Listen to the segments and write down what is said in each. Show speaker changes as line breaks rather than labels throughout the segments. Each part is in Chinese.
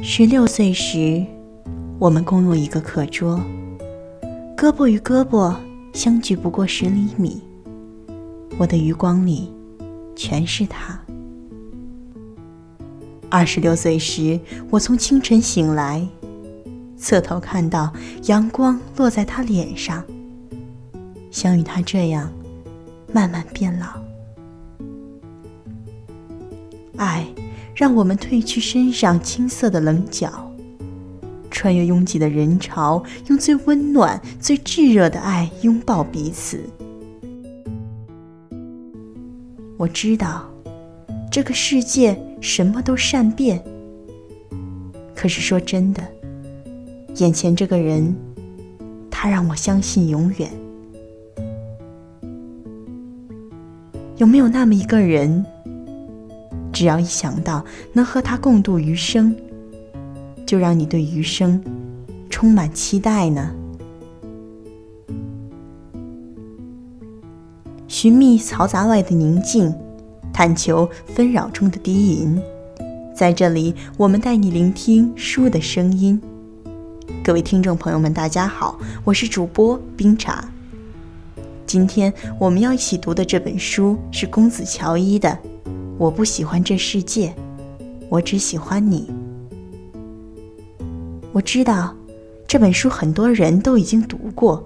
十六岁时，我们共用一个课桌，胳膊与胳膊相距不过十厘米。我的余光里，全是他。二十六岁时，我从清晨醒来，侧头看到阳光落在他脸上，想与他这样慢慢变老。爱。让我们褪去身上青涩的棱角，穿越拥挤的人潮，用最温暖、最炙热的爱拥抱彼此。我知道，这个世界什么都善变。可是说真的，眼前这个人，他让我相信永远。有没有那么一个人？只要一想到能和他共度余生，就让你对余生充满期待呢。寻觅嘈杂外的宁静，探求纷扰中的低吟，在这里，我们带你聆听书的声音。各位听众朋友们，大家好，我是主播冰茶。今天我们要一起读的这本书是公子乔伊的。我不喜欢这世界，我只喜欢你。我知道这本书很多人都已经读过，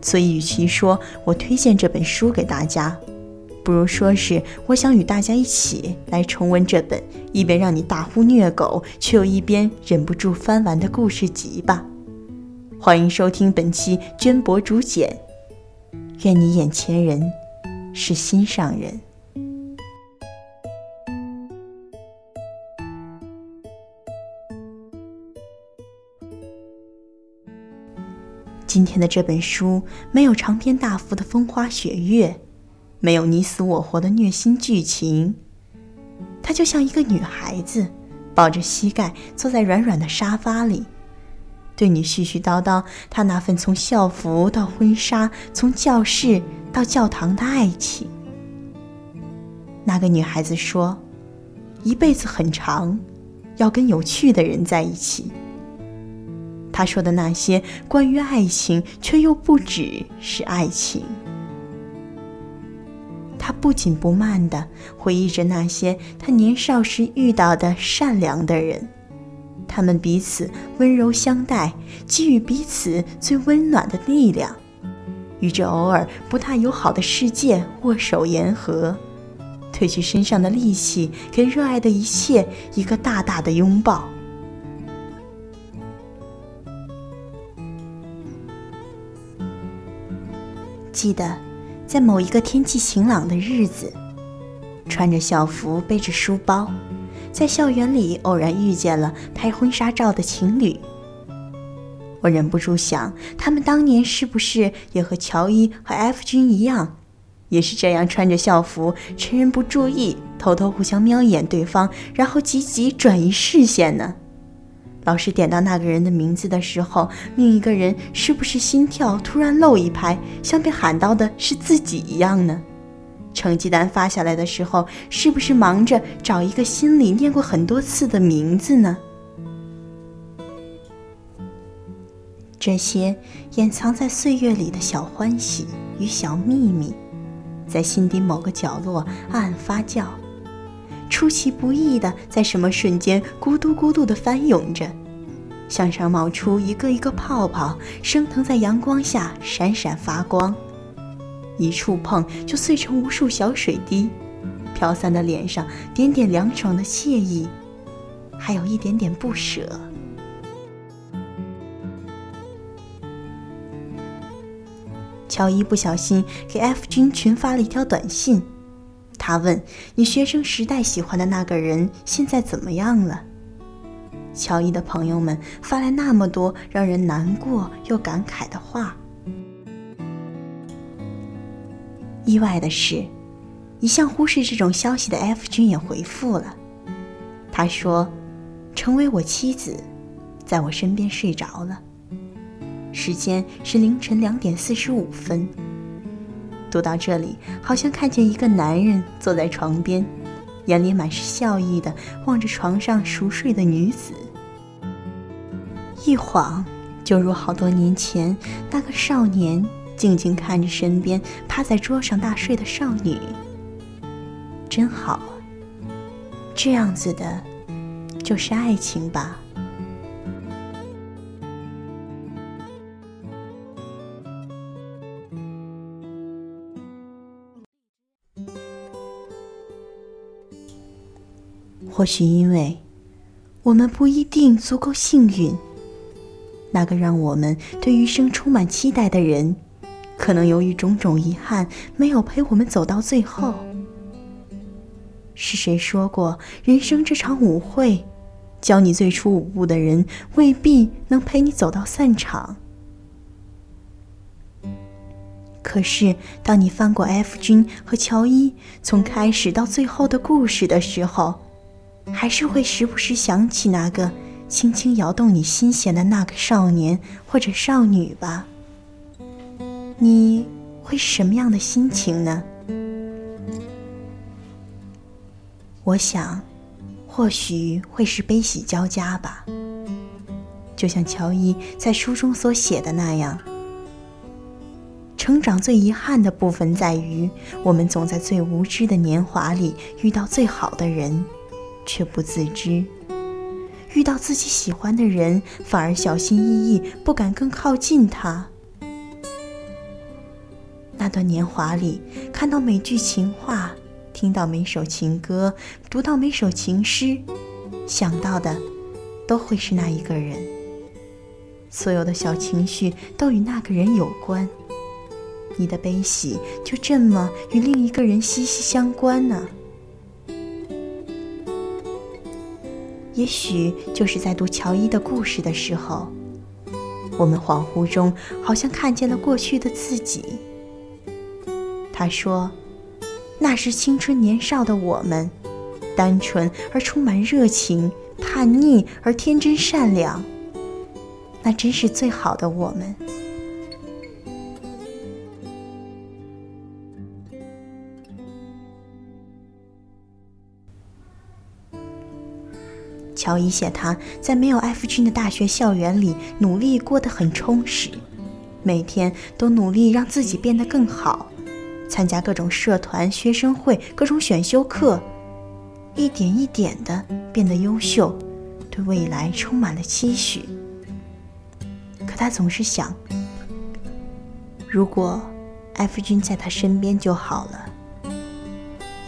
所以与其说我推荐这本书给大家，不如说是我想与大家一起来重温这本一边让你大呼虐狗，却又一边忍不住翻完的故事集吧。欢迎收听本期娟博竹简，愿你眼前人是心上人。今天的这本书没有长篇大幅的风花雪月，没有你死我活的虐心剧情，它就像一个女孩子抱着膝盖坐在软软的沙发里，对你絮絮叨叨她那份从校服到婚纱，从教室到教堂的爱情。那个女孩子说：“一辈子很长，要跟有趣的人在一起。”他说的那些关于爱情，却又不只是爱情。他不紧不慢地回忆着那些他年少时遇到的善良的人，他们彼此温柔相待，给予彼此最温暖的力量，与这偶尔不太友好的世界握手言和，褪去身上的戾气，给热爱的一切一个大大的拥抱。记得，在某一个天气晴朗的日子，穿着校服，背着书包，在校园里偶然遇见了拍婚纱照的情侣。我忍不住想，他们当年是不是也和乔伊和 F 君一样，也是这样穿着校服，趁人不注意，偷偷互相瞄一眼对方，然后急急转移视线呢？老师点到那个人的名字的时候，另一个人是不是心跳突然漏一拍，像被喊到的是自己一样呢？成绩单发下来的时候，是不是忙着找一个心里念过很多次的名字呢？这些掩藏在岁月里的小欢喜与小秘密，在心底某个角落暗暗发酵。出其不意的，在什么瞬间咕嘟咕嘟的翻涌着，向上冒出一个一个泡泡，升腾在阳光下闪闪发光，一触碰就碎成无数小水滴，飘散的脸上点点凉爽的惬意，还有一点点不舍。乔伊不小心给 F 君群发了一条短信。他问：“你学生时代喜欢的那个人现在怎么样了？”乔伊的朋友们发来那么多让人难过又感慨的话。意外的是，一向忽视这种消息的 F 君也回复了。他说：“成为我妻子，在我身边睡着了。时间是凌晨两点四十五分。”读到这里，好像看见一个男人坐在床边，眼里满是笑意的望着床上熟睡的女子，一晃，就如好多年前那个少年静静看着身边趴在桌上大睡的少女。真好，这样子的，就是爱情吧。或许因为，我们不一定足够幸运。那个让我们对余生充满期待的人，可能由于种种遗憾，没有陪我们走到最后。是谁说过，人生这场舞会，教你最初舞步的人，未必能陪你走到散场。可是，当你翻过 F 君和乔伊从开始到最后的故事的时候，还是会时不时想起那个轻轻摇动你心弦的那个少年或者少女吧？你会是什么样的心情呢？我想，或许会是悲喜交加吧。就像乔伊在书中所写的那样，成长最遗憾的部分在于，我们总在最无知的年华里遇到最好的人。却不自知，遇到自己喜欢的人，反而小心翼翼，不敢更靠近他。那段年华里，看到每句情话，听到每首情歌，读到每首情诗，想到的，都会是那一个人。所有的小情绪都与那个人有关，你的悲喜就这么与另一个人息息相关呢。也许就是在读乔伊的故事的时候，我们恍惚中好像看见了过去的自己。他说：“那是青春年少的我们，单纯而充满热情，叛逆而天真善良。那真是最好的我们。”乔伊写他在没有 F 君的大学校园里努力过得很充实，每天都努力让自己变得更好，参加各种社团、学生会、各种选修课，一点一点的变得优秀，对未来充满了期许。可他总是想，如果 F 君在他身边就好了。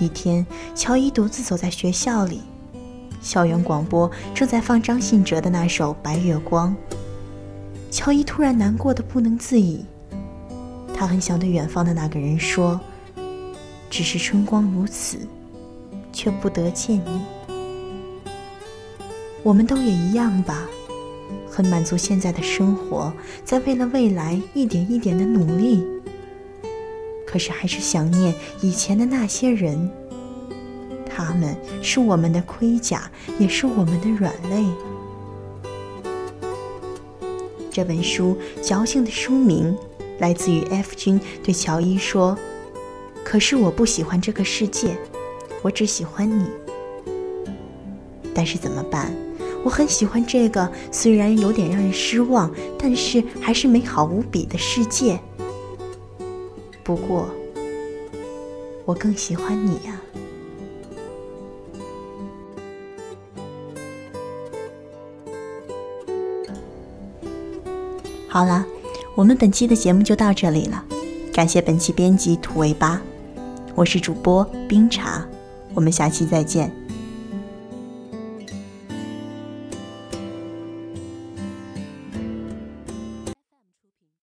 一天，乔伊独自走在学校里。校园广播正在放张信哲的那首《白月光》。乔伊突然难过的不能自已，他很想对远方的那个人说：“只是春光如此，却不得见你。”我们都也一样吧，很满足现在的生活，在为了未来一点一点的努力。可是还是想念以前的那些人。他们是我们的盔甲，也是我们的软肋。这本书矫情的书名来自于 F 君对乔伊说：“可是我不喜欢这个世界，我只喜欢你。但是怎么办？我很喜欢这个虽然有点让人失望，但是还是美好无比的世界。不过，我更喜欢你呀。”好了，我们本期的节目就到这里了。感谢本期编辑土味八，我是主播冰茶，我们下期再见。